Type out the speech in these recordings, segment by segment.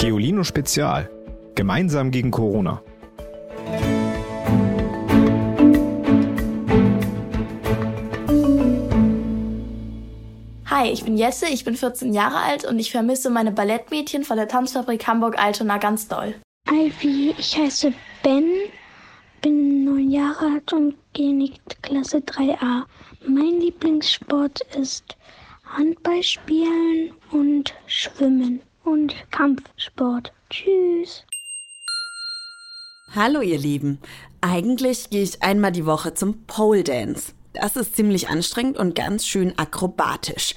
Geolino Spezial. Gemeinsam gegen Corona. Hi, ich bin Jesse, ich bin 14 Jahre alt und ich vermisse meine Ballettmädchen von der Tanzfabrik Hamburg-Altona ganz doll. Ivy, ich heiße Ben, bin neun Jahre alt und gehe in die Klasse 3a. Mein Lieblingssport ist Handball spielen und Schwimmen und Kampfsport. Tschüss. Hallo ihr Lieben. Eigentlich gehe ich einmal die Woche zum Pole Dance. Das ist ziemlich anstrengend und ganz schön akrobatisch.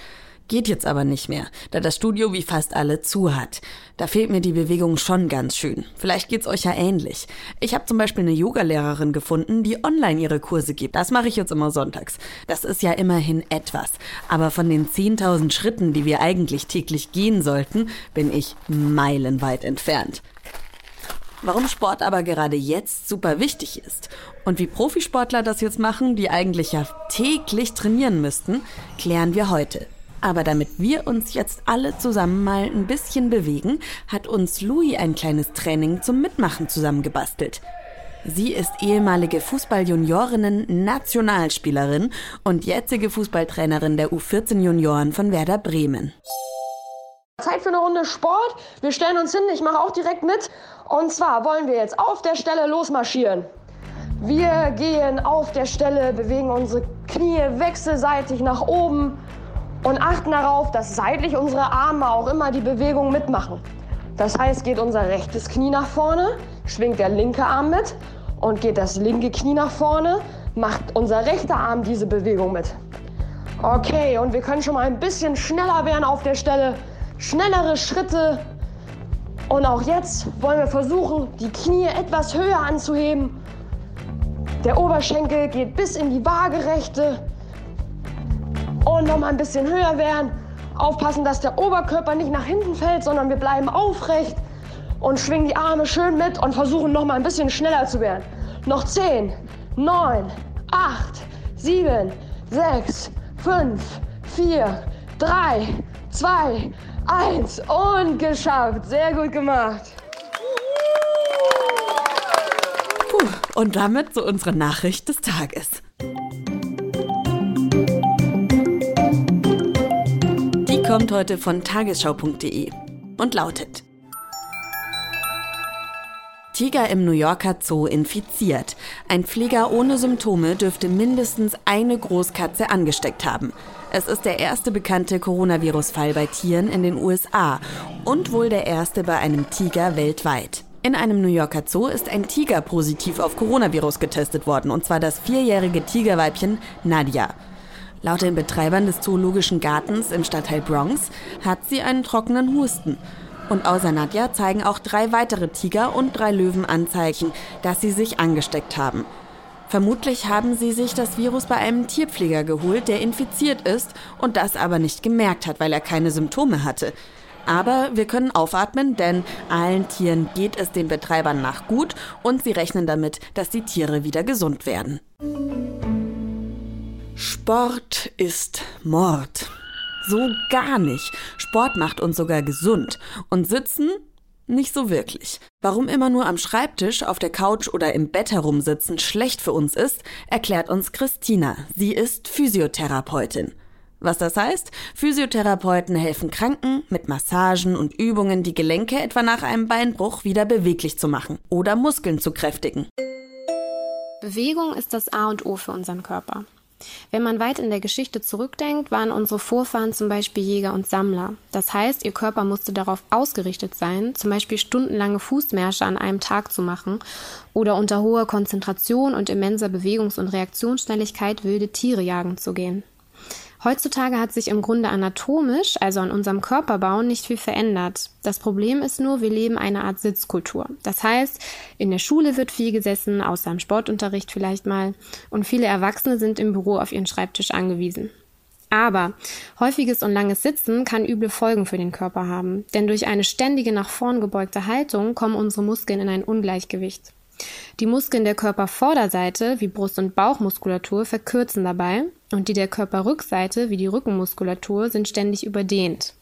Geht jetzt aber nicht mehr, da das Studio wie fast alle zu hat. Da fehlt mir die Bewegung schon ganz schön. Vielleicht geht's euch ja ähnlich. Ich habe zum Beispiel eine Yogalehrerin gefunden, die online ihre Kurse gibt. Das mache ich jetzt immer sonntags. Das ist ja immerhin etwas. Aber von den 10.000 Schritten, die wir eigentlich täglich gehen sollten, bin ich meilenweit entfernt. Warum Sport aber gerade jetzt super wichtig ist und wie Profisportler das jetzt machen, die eigentlich ja täglich trainieren müssten, klären wir heute. Aber damit wir uns jetzt alle zusammen mal ein bisschen bewegen, hat uns Louis ein kleines Training zum Mitmachen zusammengebastelt. Sie ist ehemalige Fußball-Juniorinnen-Nationalspielerin und jetzige Fußballtrainerin der U14-Junioren von Werder Bremen. Zeit für eine Runde Sport. Wir stellen uns hin, ich mache auch direkt mit. Und zwar wollen wir jetzt auf der Stelle losmarschieren. Wir gehen auf der Stelle, bewegen unsere Knie wechselseitig nach oben und achten darauf, dass seitlich unsere Arme auch immer die Bewegung mitmachen. Das heißt, geht unser rechtes Knie nach vorne, schwingt der linke Arm mit und geht das linke Knie nach vorne, macht unser rechter Arm diese Bewegung mit. Okay, und wir können schon mal ein bisschen schneller werden auf der Stelle, schnellere Schritte. Und auch jetzt wollen wir versuchen, die Knie etwas höher anzuheben. Der Oberschenkel geht bis in die Waagerechte und noch mal ein bisschen höher werden. Aufpassen, dass der Oberkörper nicht nach hinten fällt, sondern wir bleiben aufrecht und schwingen die Arme schön mit und versuchen noch mal ein bisschen schneller zu werden. Noch 10, 9, 8, 7, 6, 5, 4, 3, 2, 1 und geschafft. Sehr gut gemacht. Puh, und damit so unsere Nachricht des Tages. Kommt heute von tagesschau.de und lautet Tiger im New Yorker Zoo infiziert. Ein Pfleger ohne Symptome dürfte mindestens eine Großkatze angesteckt haben. Es ist der erste bekannte Coronavirus-Fall bei Tieren in den USA und wohl der erste bei einem Tiger weltweit. In einem New Yorker Zoo ist ein Tiger positiv auf Coronavirus getestet worden, und zwar das vierjährige Tigerweibchen Nadia. Laut den Betreibern des Zoologischen Gartens im Stadtteil Bronx hat sie einen trockenen Husten. Und außer Nadja zeigen auch drei weitere Tiger und drei Löwen Anzeichen, dass sie sich angesteckt haben. Vermutlich haben sie sich das Virus bei einem Tierpfleger geholt, der infiziert ist und das aber nicht gemerkt hat, weil er keine Symptome hatte. Aber wir können aufatmen, denn allen Tieren geht es den Betreibern nach gut und sie rechnen damit, dass die Tiere wieder gesund werden. Sport ist Mord. So gar nicht. Sport macht uns sogar gesund. Und sitzen? Nicht so wirklich. Warum immer nur am Schreibtisch, auf der Couch oder im Bett herumsitzen schlecht für uns ist, erklärt uns Christina. Sie ist Physiotherapeutin. Was das heißt? Physiotherapeuten helfen Kranken mit Massagen und Übungen, die Gelenke etwa nach einem Beinbruch wieder beweglich zu machen oder Muskeln zu kräftigen. Bewegung ist das A und O für unseren Körper. Wenn man weit in der Geschichte zurückdenkt, waren unsere Vorfahren zum Beispiel Jäger und Sammler. Das heißt, ihr Körper musste darauf ausgerichtet sein, zum Beispiel stundenlange Fußmärsche an einem Tag zu machen oder unter hoher Konzentration und immenser Bewegungs- und Reaktionsschnelligkeit wilde Tiere jagen zu gehen. Heutzutage hat sich im Grunde anatomisch, also an unserem Körperbau, nicht viel verändert. Das Problem ist nur, wir leben eine Art Sitzkultur. Das heißt, in der Schule wird viel gesessen, außer im Sportunterricht vielleicht mal, und viele Erwachsene sind im Büro auf ihren Schreibtisch angewiesen. Aber häufiges und langes Sitzen kann üble Folgen für den Körper haben, denn durch eine ständige nach vorn gebeugte Haltung kommen unsere Muskeln in ein Ungleichgewicht. Die Muskeln der Körpervorderseite, wie Brust- und Bauchmuskulatur, verkürzen dabei und die der Körperrückseite, wie die Rückenmuskulatur, sind ständig überdehnt.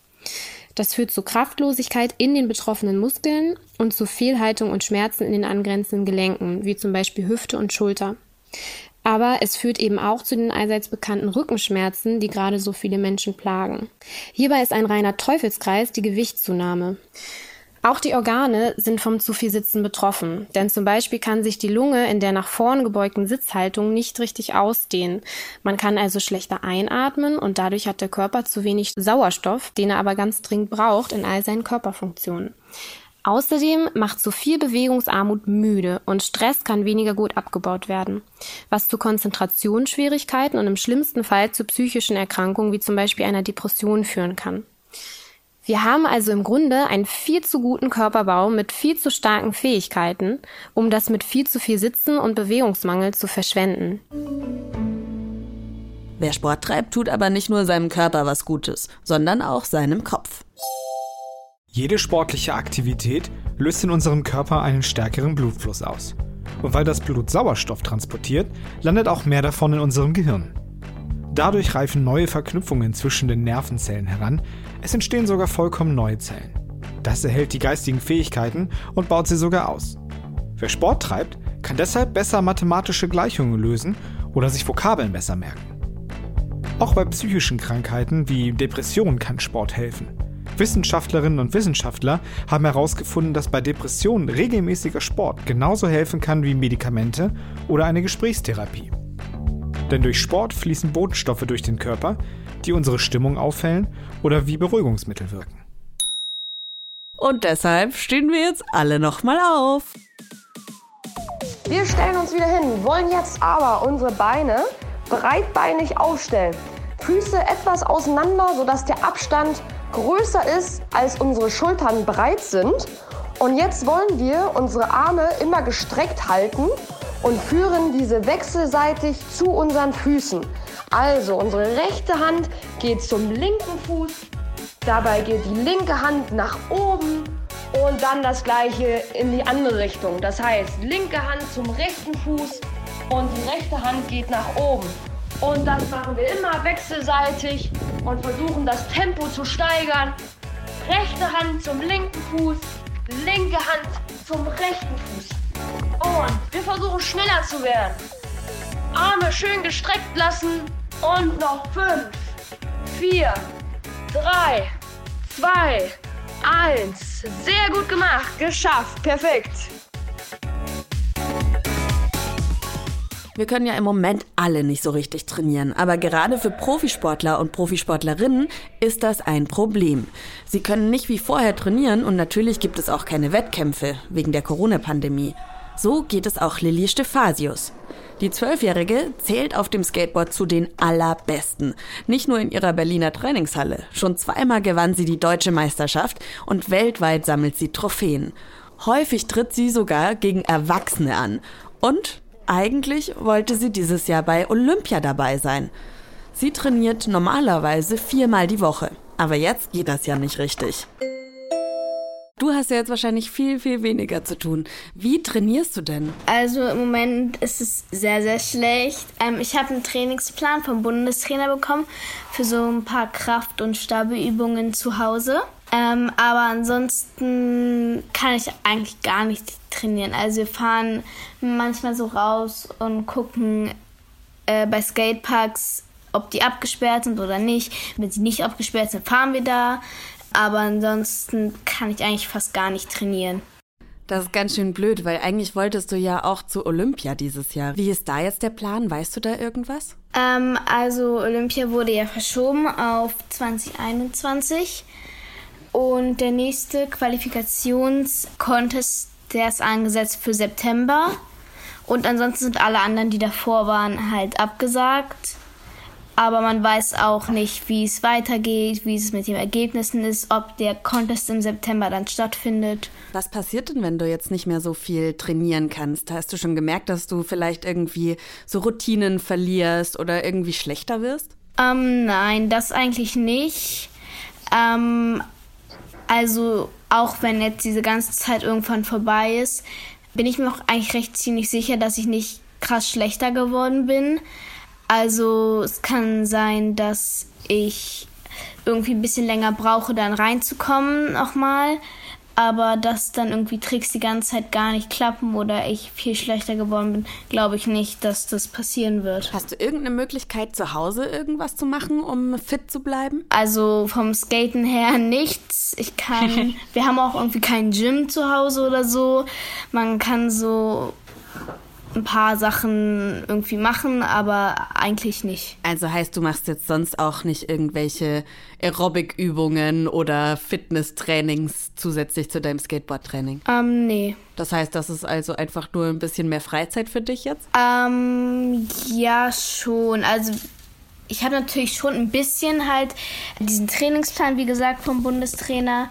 Das führt zu Kraftlosigkeit in den betroffenen Muskeln und zu Fehlhaltung und Schmerzen in den angrenzenden Gelenken, wie zum Beispiel Hüfte und Schulter. Aber es führt eben auch zu den allseits bekannten Rückenschmerzen, die gerade so viele Menschen plagen. Hierbei ist ein reiner Teufelskreis die Gewichtszunahme. Auch die Organe sind vom zu viel Sitzen betroffen, denn zum Beispiel kann sich die Lunge in der nach vorn gebeugten Sitzhaltung nicht richtig ausdehnen. Man kann also schlechter einatmen und dadurch hat der Körper zu wenig Sauerstoff, den er aber ganz dringend braucht in all seinen Körperfunktionen. Außerdem macht zu viel Bewegungsarmut müde und Stress kann weniger gut abgebaut werden, was zu Konzentrationsschwierigkeiten und im schlimmsten Fall zu psychischen Erkrankungen wie zum Beispiel einer Depression führen kann. Wir haben also im Grunde einen viel zu guten Körperbau mit viel zu starken Fähigkeiten, um das mit viel zu viel Sitzen und Bewegungsmangel zu verschwenden. Wer Sport treibt, tut aber nicht nur seinem Körper was Gutes, sondern auch seinem Kopf. Jede sportliche Aktivität löst in unserem Körper einen stärkeren Blutfluss aus. Und weil das Blut Sauerstoff transportiert, landet auch mehr davon in unserem Gehirn. Dadurch reifen neue Verknüpfungen zwischen den Nervenzellen heran, es entstehen sogar vollkommen neue Zellen. Das erhält die geistigen Fähigkeiten und baut sie sogar aus. Wer Sport treibt, kann deshalb besser mathematische Gleichungen lösen oder sich Vokabeln besser merken. Auch bei psychischen Krankheiten wie Depressionen kann Sport helfen. Wissenschaftlerinnen und Wissenschaftler haben herausgefunden, dass bei Depressionen regelmäßiger Sport genauso helfen kann wie Medikamente oder eine Gesprächstherapie. Denn durch Sport fließen Botenstoffe durch den Körper, die unsere Stimmung aufhellen oder wie Beruhigungsmittel wirken. Und deshalb stehen wir jetzt alle nochmal auf. Wir stellen uns wieder hin, wollen jetzt aber unsere Beine breitbeinig aufstellen. Füße etwas auseinander, sodass der Abstand größer ist, als unsere Schultern breit sind. Und jetzt wollen wir unsere Arme immer gestreckt halten und führen diese wechselseitig zu unseren Füßen. Also unsere rechte Hand geht zum linken Fuß, dabei geht die linke Hand nach oben und dann das gleiche in die andere Richtung. Das heißt, linke Hand zum rechten Fuß und die rechte Hand geht nach oben. Und das machen wir immer wechselseitig und versuchen das Tempo zu steigern. Rechte Hand zum linken Fuß, linke Hand zum rechten Fuß. Und wir versuchen schneller zu werden. Arme schön gestreckt lassen und noch fünf, vier, drei, zwei, eins. Sehr gut gemacht, geschafft, perfekt. Wir können ja im Moment alle nicht so richtig trainieren, aber gerade für Profisportler und Profisportlerinnen ist das ein Problem. Sie können nicht wie vorher trainieren und natürlich gibt es auch keine Wettkämpfe wegen der Corona-Pandemie. So geht es auch Lilly Stephasius. Die Zwölfjährige zählt auf dem Skateboard zu den Allerbesten. Nicht nur in ihrer Berliner Trainingshalle. Schon zweimal gewann sie die deutsche Meisterschaft und weltweit sammelt sie Trophäen. Häufig tritt sie sogar gegen Erwachsene an. Und eigentlich wollte sie dieses Jahr bei Olympia dabei sein. Sie trainiert normalerweise viermal die Woche. Aber jetzt geht das ja nicht richtig. Du hast ja jetzt wahrscheinlich viel, viel weniger zu tun. Wie trainierst du denn? Also im Moment ist es sehr, sehr schlecht. Ähm, ich habe einen Trainingsplan vom Bundestrainer bekommen für so ein paar Kraft- und Stabeübungen zu Hause. Ähm, aber ansonsten kann ich eigentlich gar nicht trainieren. Also wir fahren manchmal so raus und gucken äh, bei Skateparks, ob die abgesperrt sind oder nicht. Wenn sie nicht abgesperrt sind, fahren wir da. Aber ansonsten kann ich eigentlich fast gar nicht trainieren. Das ist ganz schön blöd, weil eigentlich wolltest du ja auch zu Olympia dieses Jahr. Wie ist da jetzt der Plan? Weißt du da irgendwas? Ähm, also Olympia wurde ja verschoben auf 2021 und der nächste Qualifikationscontest, der ist angesetzt für September. Und ansonsten sind alle anderen, die davor waren, halt abgesagt aber man weiß auch nicht, wie es weitergeht, wie es mit den Ergebnissen ist, ob der Contest im September dann stattfindet. Was passiert denn, wenn du jetzt nicht mehr so viel trainieren kannst? Hast du schon gemerkt, dass du vielleicht irgendwie so Routinen verlierst oder irgendwie schlechter wirst? Ähm, nein, das eigentlich nicht. Ähm, also auch wenn jetzt diese ganze Zeit irgendwann vorbei ist, bin ich mir auch eigentlich recht ziemlich sicher, dass ich nicht krass schlechter geworden bin. Also es kann sein, dass ich irgendwie ein bisschen länger brauche, dann reinzukommen nochmal aber dass dann irgendwie Tricks die ganze Zeit gar nicht klappen oder ich viel schlechter geworden bin, glaube ich nicht, dass das passieren wird. Hast du irgendeine Möglichkeit, zu Hause irgendwas zu machen, um fit zu bleiben? Also vom Skaten her nichts. Ich kann, wir haben auch irgendwie kein Gym zu Hause oder so. Man kann so ein paar Sachen irgendwie machen, aber eigentlich nicht. Also heißt, du machst jetzt sonst auch nicht irgendwelche Aerobic-Übungen oder Fitnesstrainings zusätzlich zu deinem Skateboard-Training? Ähm, nee. Das heißt, das ist also einfach nur ein bisschen mehr Freizeit für dich jetzt? Ähm, ja, schon. Also ich habe natürlich schon ein bisschen halt diesen Trainingsplan, wie gesagt, vom Bundestrainer.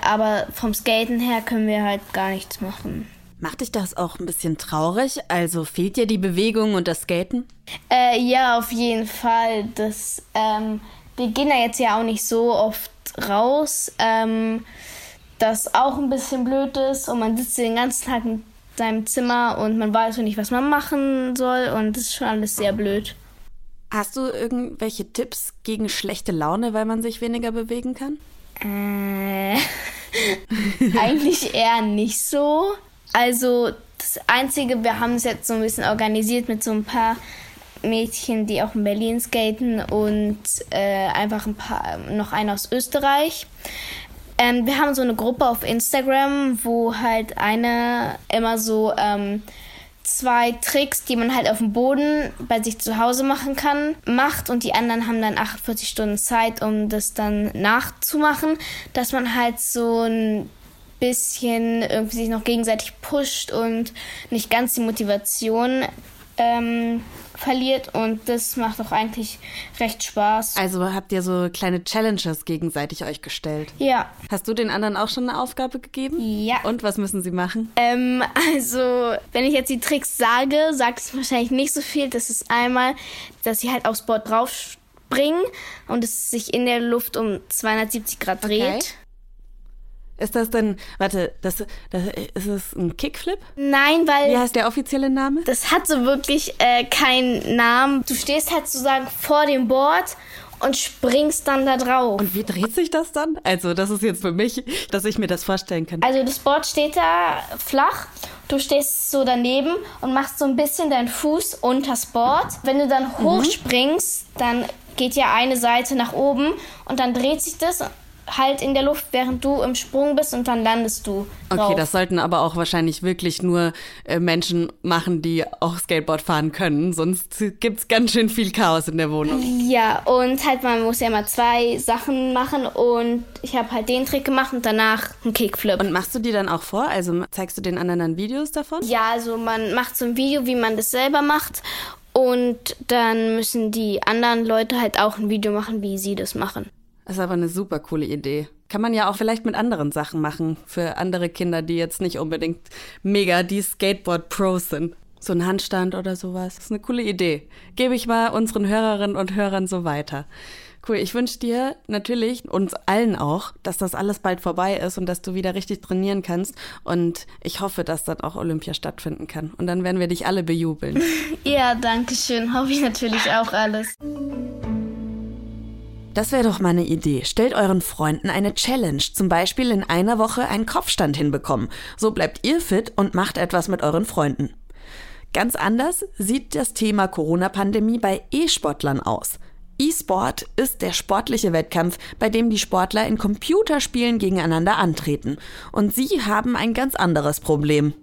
Aber vom Skaten her können wir halt gar nichts machen. Macht dich das auch ein bisschen traurig? Also fehlt dir die Bewegung und das Skaten? Äh, ja, auf jeden Fall. Das, ähm, wir gehen da jetzt ja auch nicht so oft raus. Ähm, das auch ein bisschen blöd ist und man sitzt den ganzen Tag in seinem Zimmer und man weiß nicht, was man machen soll und das ist schon alles sehr blöd. Hast du irgendwelche Tipps gegen schlechte Laune, weil man sich weniger bewegen kann? Äh, eigentlich eher nicht so. Also das Einzige, wir haben es jetzt so ein bisschen organisiert mit so ein paar Mädchen, die auch in Berlin skaten und äh, einfach ein paar, noch einer aus Österreich. Ähm, wir haben so eine Gruppe auf Instagram, wo halt eine immer so ähm, zwei Tricks, die man halt auf dem Boden bei sich zu Hause machen kann, macht und die anderen haben dann 48 Stunden Zeit, um das dann nachzumachen, dass man halt so ein bisschen irgendwie sich noch gegenseitig pusht und nicht ganz die Motivation ähm, verliert und das macht auch eigentlich recht Spaß. Also habt ihr so kleine Challenges gegenseitig euch gestellt? Ja. Hast du den anderen auch schon eine Aufgabe gegeben? Ja. Und was müssen sie machen? Ähm, also, wenn ich jetzt die Tricks sage, sagt es wahrscheinlich nicht so viel. Das ist einmal, dass sie halt aufs Board draufspringen und es sich in der Luft um 270 Grad dreht. Okay. Ist das denn, warte, das, das, ist es ein Kickflip? Nein, weil. Wie heißt der offizielle Name? Das hat so wirklich äh, keinen Namen. Du stehst halt sozusagen vor dem Board und springst dann da drauf. Und wie dreht sich das dann? Also, das ist jetzt für mich, dass ich mir das vorstellen kann. Also, das Board steht da flach. Du stehst so daneben und machst so ein bisschen deinen Fuß unters Board. Wenn du dann mhm. hochspringst, dann geht ja eine Seite nach oben und dann dreht sich das halt in der Luft, während du im Sprung bist und dann landest du. Drauf. Okay, das sollten aber auch wahrscheinlich wirklich nur äh, Menschen machen, die auch Skateboard fahren können. Sonst gibt es ganz schön viel Chaos in der Wohnung. Ja, und halt man muss ja immer zwei Sachen machen und ich habe halt den Trick gemacht und danach einen Kickflip. Und machst du die dann auch vor? Also zeigst du den anderen dann Videos davon? Ja, also man macht so ein Video, wie man das selber macht und dann müssen die anderen Leute halt auch ein Video machen, wie sie das machen. Das ist aber eine super coole Idee. Kann man ja auch vielleicht mit anderen Sachen machen. Für andere Kinder, die jetzt nicht unbedingt mega die Skateboard-Pros sind. So ein Handstand oder sowas. Das ist eine coole Idee. Gebe ich mal unseren Hörerinnen und Hörern so weiter. Cool, ich wünsche dir natürlich, uns allen auch, dass das alles bald vorbei ist und dass du wieder richtig trainieren kannst. Und ich hoffe, dass dann auch Olympia stattfinden kann. Und dann werden wir dich alle bejubeln. ja, danke schön. Hoffe ich natürlich auch alles. Das wäre doch mal eine Idee. Stellt euren Freunden eine Challenge. Zum Beispiel in einer Woche einen Kopfstand hinbekommen. So bleibt ihr fit und macht etwas mit euren Freunden. Ganz anders sieht das Thema Corona-Pandemie bei E-Sportlern aus. E-Sport ist der sportliche Wettkampf, bei dem die Sportler in Computerspielen gegeneinander antreten. Und sie haben ein ganz anderes Problem.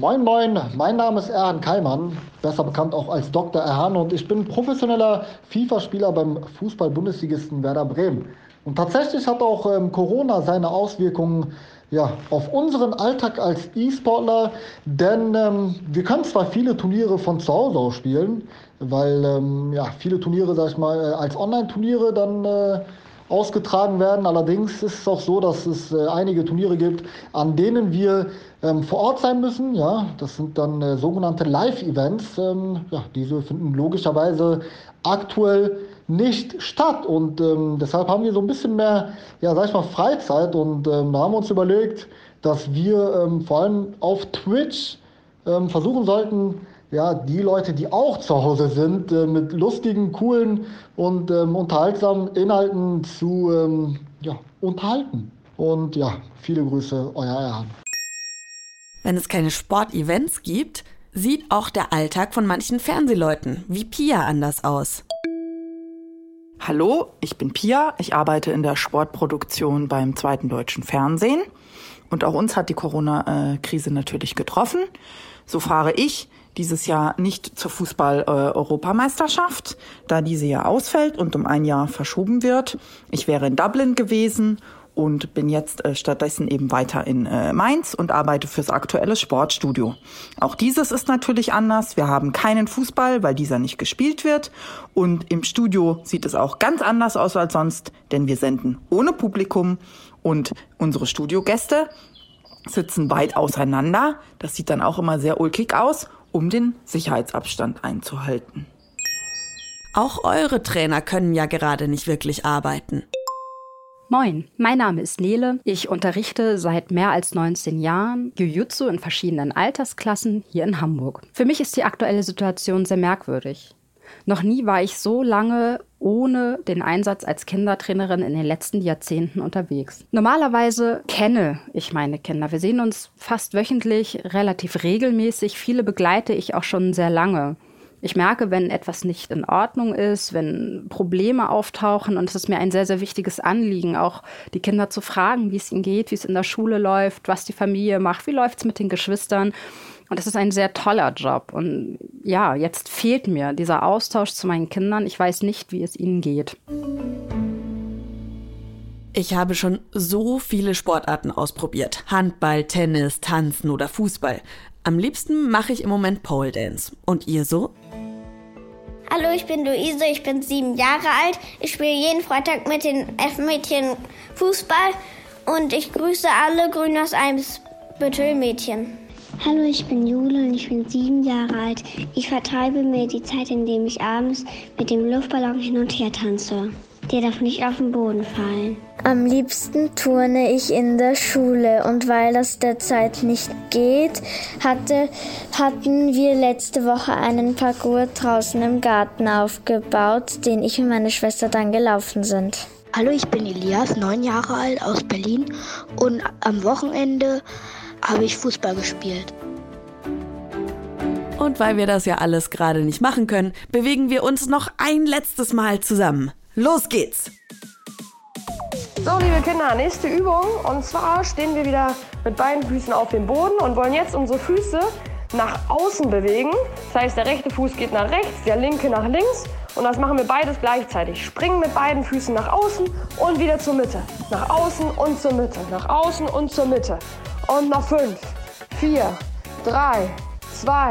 Moin Moin, mein Name ist Erhan Keimann, besser bekannt auch als Dr. Erhan und ich bin professioneller FIFA-Spieler beim Fußball-Bundesligisten Werder Bremen. Und tatsächlich hat auch ähm, Corona seine Auswirkungen ja, auf unseren Alltag als E-Sportler, denn ähm, wir können zwar viele Turniere von zu Hause aus spielen, weil ähm, ja, viele Turniere, sag ich mal, äh, als Online-Turniere dann äh, ausgetragen werden. Allerdings ist es auch so, dass es äh, einige Turniere gibt, an denen wir ähm, vor Ort sein müssen. Ja, das sind dann äh, sogenannte Live-Events. Ähm, ja, diese finden logischerweise aktuell nicht statt und ähm, deshalb haben wir so ein bisschen mehr, ja, sag ich mal, Freizeit und ähm, da haben wir uns überlegt, dass wir ähm, vor allem auf Twitch ähm, versuchen sollten, ja, die Leute, die auch zu Hause sind, äh, mit lustigen, coolen und ähm, unterhaltsamen Inhalten zu ähm, ja, unterhalten. Und ja, viele Grüße, euer Erhan. Wenn es keine Sportevents gibt, sieht auch der Alltag von manchen Fernsehleuten wie Pia anders aus. Hallo, ich bin Pia. Ich arbeite in der Sportproduktion beim Zweiten Deutschen Fernsehen. Und auch uns hat die Corona-Krise natürlich getroffen. So fahre ich dieses Jahr nicht zur Fußball-Europameisterschaft, da diese ja ausfällt und um ein Jahr verschoben wird. Ich wäre in Dublin gewesen und bin jetzt äh, stattdessen eben weiter in äh, Mainz und arbeite fürs aktuelle Sportstudio. Auch dieses ist natürlich anders. Wir haben keinen Fußball, weil dieser nicht gespielt wird. Und im Studio sieht es auch ganz anders aus als sonst, denn wir senden ohne Publikum und unsere Studiogäste sitzen weit auseinander. Das sieht dann auch immer sehr ulkig aus, um den Sicherheitsabstand einzuhalten. Auch eure Trainer können ja gerade nicht wirklich arbeiten. Moin, mein Name ist Nele. Ich unterrichte seit mehr als 19 Jahren Jiu-Jitsu in verschiedenen Altersklassen hier in Hamburg. Für mich ist die aktuelle Situation sehr merkwürdig. Noch nie war ich so lange ohne den Einsatz als Kindertrainerin in den letzten Jahrzehnten unterwegs. Normalerweise kenne ich meine Kinder. Wir sehen uns fast wöchentlich, relativ regelmäßig. Viele begleite ich auch schon sehr lange. Ich merke, wenn etwas nicht in Ordnung ist, wenn Probleme auftauchen und es ist mir ein sehr, sehr wichtiges Anliegen, auch die Kinder zu fragen, wie es ihnen geht, wie es in der Schule läuft, was die Familie macht, wie läuft es mit den Geschwistern. Und das ist ein sehr toller Job. Und ja, jetzt fehlt mir dieser Austausch zu meinen Kindern. Ich weiß nicht, wie es ihnen geht. Ich habe schon so viele Sportarten ausprobiert. Handball, Tennis, Tanzen oder Fußball. Am liebsten mache ich im Moment Pole Dance. Und ihr so? Hallo, ich bin Luise, ich bin sieben Jahre alt. Ich spiele jeden Freitag mit den F-Mädchen Fußball und ich grüße alle Grün aus Eimsbüttel Mädchen. Hallo, ich bin Jule und ich bin sieben Jahre alt. Ich vertreibe mir die Zeit, indem ich abends mit dem Luftballon hin und her tanze. Der darf nicht auf den Boden fallen. Am liebsten turne ich in der Schule und weil das derzeit nicht geht, hatte, hatten wir letzte Woche einen Parcours draußen im Garten aufgebaut, den ich und meine Schwester dann gelaufen sind. Hallo, ich bin Elias, neun Jahre alt aus Berlin und am Wochenende habe ich Fußball gespielt. Und weil wir das ja alles gerade nicht machen können, bewegen wir uns noch ein letztes Mal zusammen. Los geht's! So, liebe Kinder, nächste Übung. Und zwar stehen wir wieder mit beiden Füßen auf dem Boden und wollen jetzt unsere Füße nach außen bewegen. Das heißt, der rechte Fuß geht nach rechts, der linke nach links. Und das machen wir beides gleichzeitig. Springen mit beiden Füßen nach außen und wieder zur Mitte. Nach außen und zur Mitte. Nach außen und zur Mitte. Und noch fünf, vier, drei, zwei,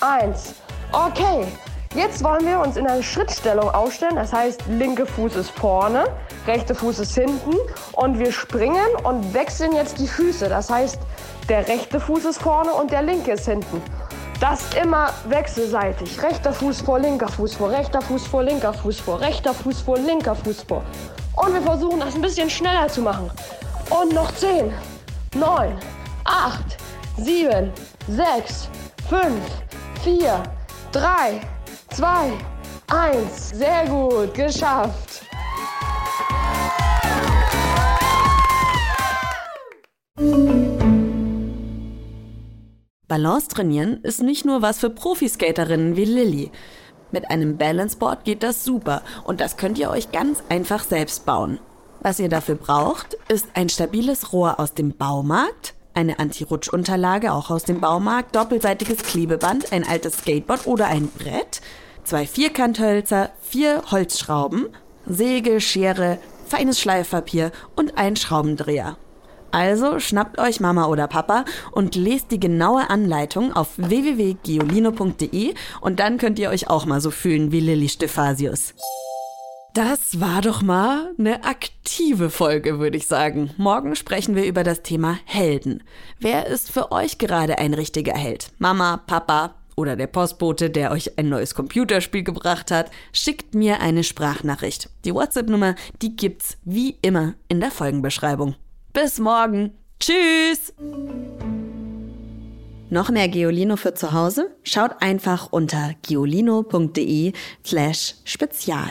eins. Okay, Jetzt wollen wir uns in eine Schrittstellung aufstellen. Das heißt, linke Fuß ist vorne, rechte Fuß ist hinten und wir springen und wechseln jetzt die Füße. Das heißt, der rechte Fuß ist vorne und der linke ist hinten. Das immer wechselseitig. Rechter Fuß vor, linker Fuß vor, rechter Fuß vor, linker Fuß vor, rechter Fuß vor, linker Fuß vor. Und wir versuchen das ein bisschen schneller zu machen. Und noch 10, 9, 8, 7, 6, 5, 4, 3, zwei, eins. Sehr gut, geschafft. Balance trainieren ist nicht nur was für Profiskaterinnen wie Lilly. Mit einem Balanceboard geht das super und das könnt ihr euch ganz einfach selbst bauen. Was ihr dafür braucht, ist ein stabiles Rohr aus dem Baumarkt, eine Anti-Rutsch-Unterlage auch aus dem Baumarkt, doppelseitiges Klebeband, ein altes Skateboard oder ein Brett, zwei Vierkanthölzer, vier Holzschrauben, Säge, Schere, feines Schleifpapier und ein Schraubendreher. Also schnappt euch Mama oder Papa und lest die genaue Anleitung auf www.geolino.de und dann könnt ihr euch auch mal so fühlen wie Lilly Stephasius. Das war doch mal eine aktive Folge, würde ich sagen. Morgen sprechen wir über das Thema Helden. Wer ist für euch gerade ein richtiger Held? Mama, Papa, oder der Postbote, der euch ein neues Computerspiel gebracht hat, schickt mir eine Sprachnachricht. Die WhatsApp-Nummer, die gibt's wie immer in der Folgenbeschreibung. Bis morgen. Tschüss! Noch mehr Geolino für zu Hause? Schaut einfach unter geolino.de slash spezial.